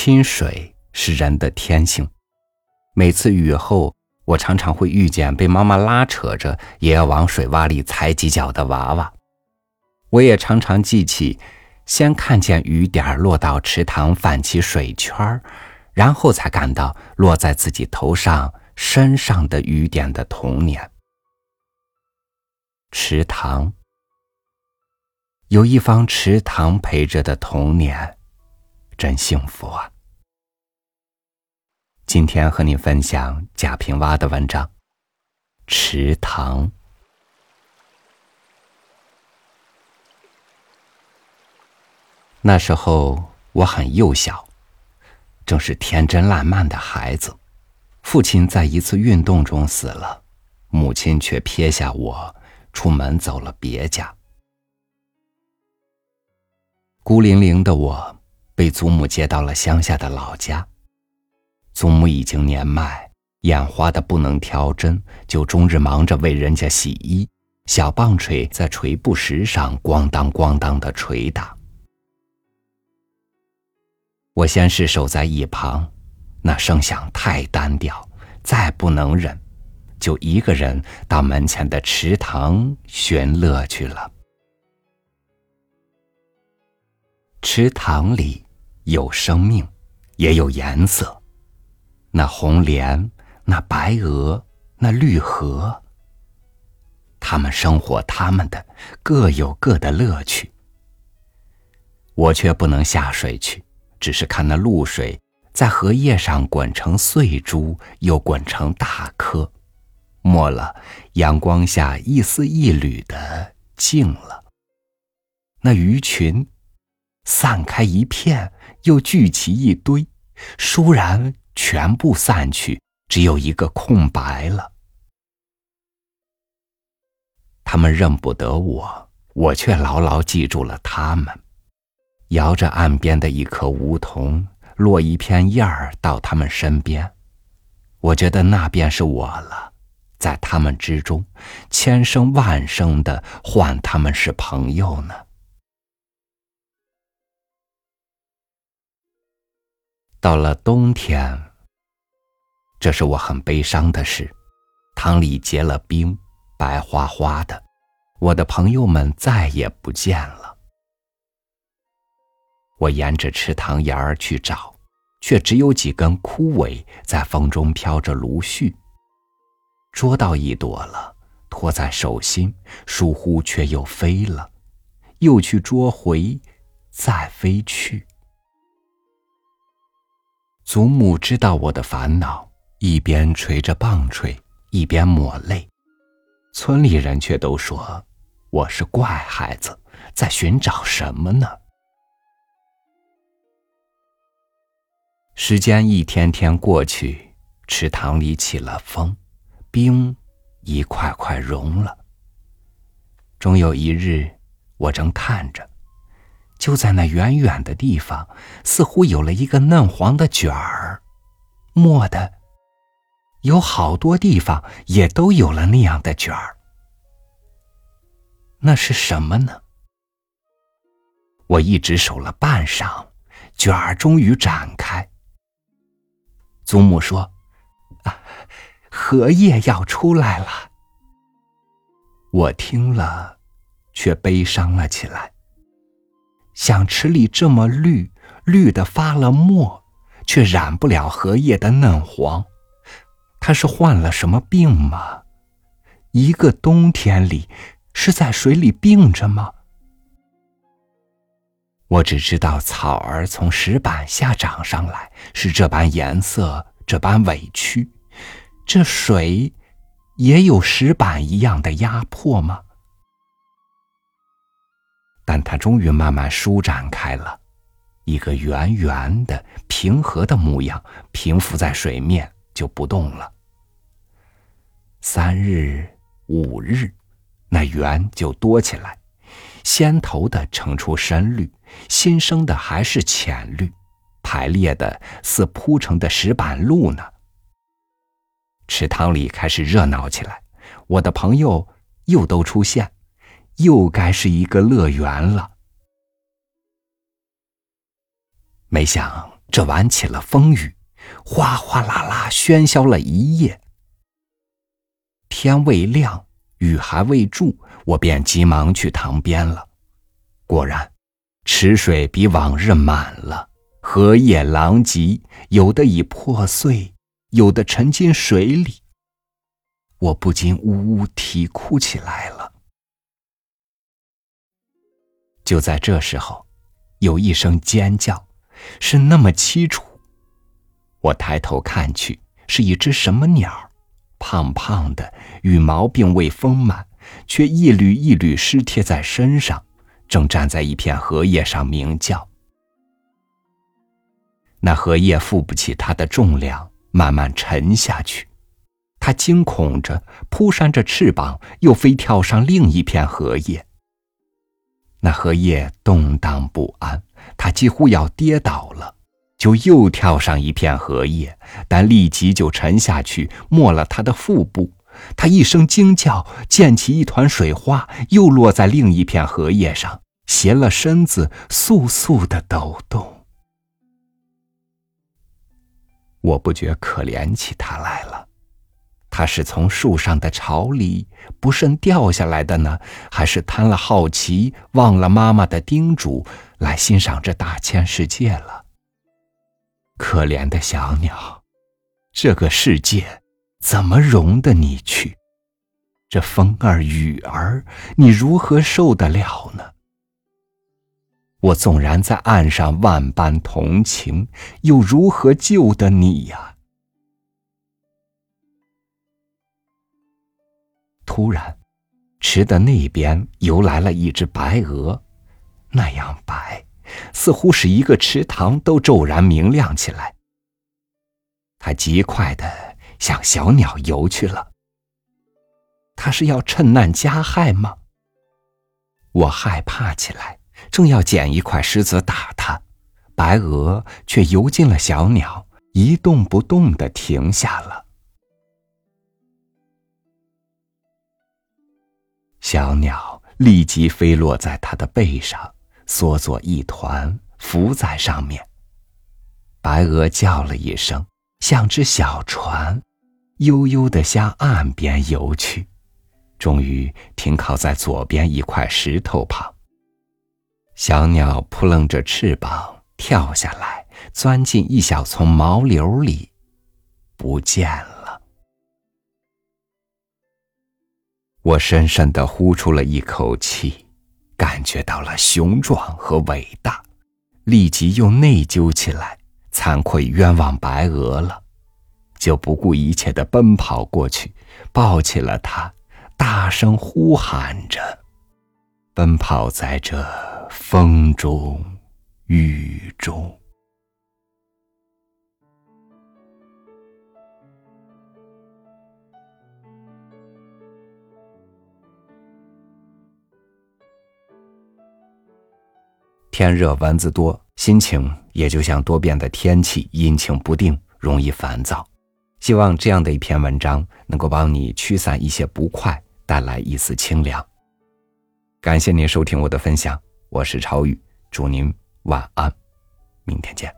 亲水是人的天性，每次雨后，我常常会遇见被妈妈拉扯着也要往水洼里踩几脚的娃娃。我也常常记起，先看见雨点落到池塘泛起水圈儿，然后才感到落在自己头上、身上的雨点的童年。池塘，有一方池塘陪着的童年，真幸福啊！今天和你分享贾平凹的文章《池塘》。那时候我很幼小，正是天真烂漫的孩子。父亲在一次运动中死了，母亲却撇下我。出门走了别家，孤零零的我被祖母接到了乡下的老家。祖母已经年迈，眼花的不能挑针，就终日忙着为人家洗衣，小棒槌在锤布石上咣当咣当的捶打。我先是守在一旁，那声响太单调，再不能忍。就一个人到门前的池塘寻乐去了。池塘里有生命，也有颜色。那红莲，那白鹅，那绿荷。他们生活他们的，各有各的乐趣。我却不能下水去，只是看那露水在荷叶上滚成碎珠，又滚成大颗。没了，阳光下一丝一缕的静了。那鱼群散开一片，又聚齐一堆，倏然全部散去，只有一个空白了。他们认不得我，我却牢牢记住了他们。摇着岸边的一棵梧桐，落一片叶儿到他们身边，我觉得那便是我了。在他们之中，千声万声的唤他们是朋友呢。到了冬天，这是我很悲伤的事，塘里结了冰，白花花的，我的朋友们再也不见了。我沿着池塘沿儿去找，却只有几根枯萎在风中飘着芦絮。捉到一朵了，托在手心，疏忽却又飞了，又去捉回，再飞去。祖母知道我的烦恼，一边捶着棒槌，一边抹泪。村里人却都说我是怪孩子，在寻找什么呢？时间一天天过去，池塘里起了风。冰一块块融了。终有一日，我正看着，就在那远远的地方，似乎有了一个嫩黄的卷儿。蓦的，有好多地方也都有了那样的卷儿。那是什么呢？我一直守了半晌，卷儿终于展开。祖母说：“啊。”荷叶要出来了，我听了，却悲伤了起来。想池里这么绿，绿的发了墨，却染不了荷叶的嫩黄，他是患了什么病吗？一个冬天里，是在水里病着吗？我只知道草儿从石板下长上来，是这般颜色，这般委屈。这水也有石板一样的压迫吗？但它终于慢慢舒展开了，一个圆圆的、平和的模样，平浮在水面就不动了。三日、五日，那圆就多起来，先头的呈出深绿，新生的还是浅绿，排列的似铺成的石板路呢。池塘里开始热闹起来，我的朋友又都出现，又该是一个乐园了。没想这晚起了风雨，哗哗啦啦喧嚣了一夜。天未亮，雨还未住，我便急忙去塘边了。果然，池水比往日满了，荷叶狼藉，有的已破碎，有的沉进水里。我不禁呜呜啼哭起来了。就在这时候，有一声尖叫，是那么凄楚。我抬头看去，是一只什么鸟，胖胖的，羽毛并未丰满，却一缕一缕湿贴在身上，正站在一片荷叶上鸣叫。那荷叶负不起它的重量，慢慢沉下去。它惊恐着，扑扇着翅膀，又飞跳上另一片荷叶。那荷叶动荡不安，它几乎要跌倒了，就又跳上一片荷叶，但立即就沉下去，没了它的腹部。它一声惊叫，溅起一团水花，又落在另一片荷叶上，斜了身子，簌簌的抖动。我不觉可怜起它来了。他是从树上的巢里不慎掉下来的呢，还是贪了好奇，忘了妈妈的叮嘱，来欣赏这大千世界了？可怜的小鸟，这个世界怎么容得你去？这风儿雨儿，你如何受得了呢？我纵然在岸上万般同情，又如何救得你呀？突然，池的那边游来了一只白鹅，那样白，似乎使一个池塘都骤然明亮起来。它极快的向小鸟游去了。它是要趁难加害吗？我害怕起来，正要捡一块石子打它，白鹅却游进了小鸟，一动不动的停下了。小鸟立即飞落在它的背上，缩作一团，浮在上面。白鹅叫了一声，像只小船，悠悠地向岸边游去，终于停靠在左边一块石头旁。小鸟扑棱着翅膀跳下来，钻进一小丛毛柳里，不见了。我深深的呼出了一口气，感觉到了雄壮和伟大，立即又内疚起来，惭愧冤枉白鹅了，就不顾一切的奔跑过去，抱起了它，大声呼喊着，奔跑在这风中雨中。天热蚊子多，心情也就像多变的天气，阴晴不定，容易烦躁。希望这样的一篇文章能够帮你驱散一些不快，带来一丝清凉。感谢您收听我的分享，我是超宇，祝您晚安，明天见。